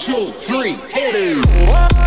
two, three, hit it.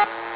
Bye.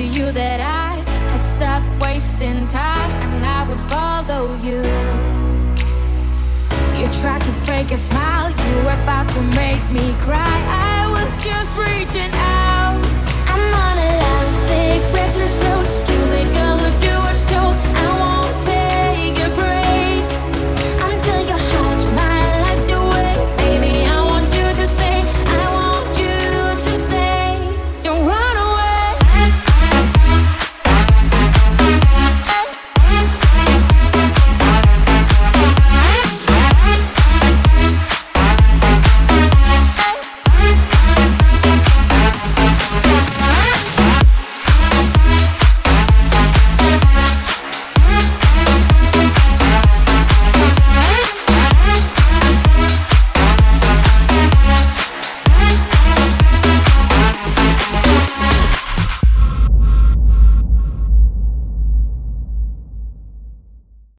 to you that I had stopped wasting time and I would follow you. You tried to fake a smile, you were about to make me cry. I was just reaching